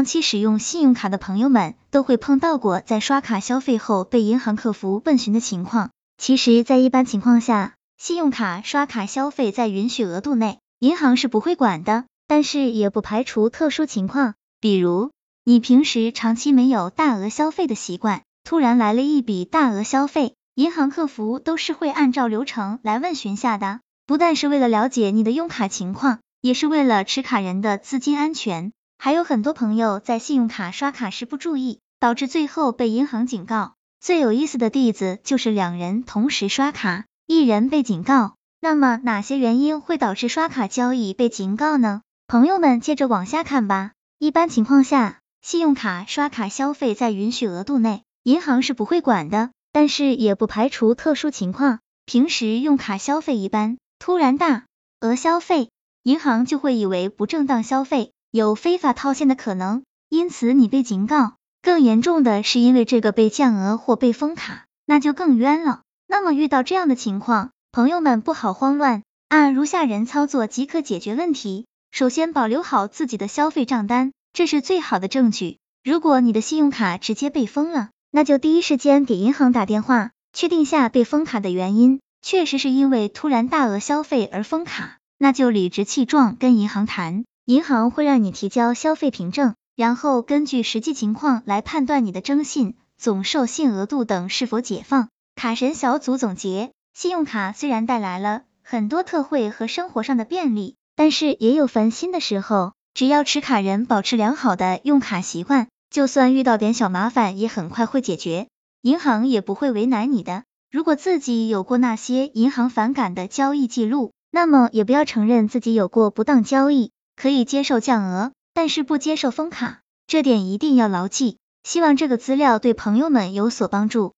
长期使用信用卡的朋友们都会碰到过在刷卡消费后被银行客服问询的情况。其实，在一般情况下，信用卡刷卡消费在允许额度内，银行是不会管的。但是也不排除特殊情况，比如你平时长期没有大额消费的习惯，突然来了一笔大额消费，银行客服都是会按照流程来问询下的。不但是为了了解你的用卡情况，也是为了持卡人的资金安全。还有很多朋友在信用卡刷卡时不注意，导致最后被银行警告。最有意思的例子就是两人同时刷卡，一人被警告。那么哪些原因会导致刷卡交易被警告呢？朋友们接着往下看吧。一般情况下，信用卡刷卡消费在允许额度内，银行是不会管的。但是也不排除特殊情况，平时用卡消费一般。突然大额消费，银行就会以为不正当消费，有非法套现的可能，因此你被警告。更严重的是因为这个被降额或被封卡，那就更冤了。那么遇到这样的情况，朋友们不好慌乱，按如下人操作即可解决问题。首先保留好自己的消费账单，这是最好的证据。如果你的信用卡直接被封了，那就第一时间给银行打电话，确定下被封卡的原因。确实是因为突然大额消费而封卡，那就理直气壮跟银行谈，银行会让你提交消费凭证，然后根据实际情况来判断你的征信、总授信额度等是否解放。卡神小组总结：信用卡虽然带来了很多特惠和生活上的便利，但是也有烦心的时候。只要持卡人保持良好的用卡习惯，就算遇到点小麻烦，也很快会解决，银行也不会为难你的。如果自己有过那些银行反感的交易记录，那么也不要承认自己有过不当交易，可以接受降额，但是不接受封卡，这点一定要牢记。希望这个资料对朋友们有所帮助。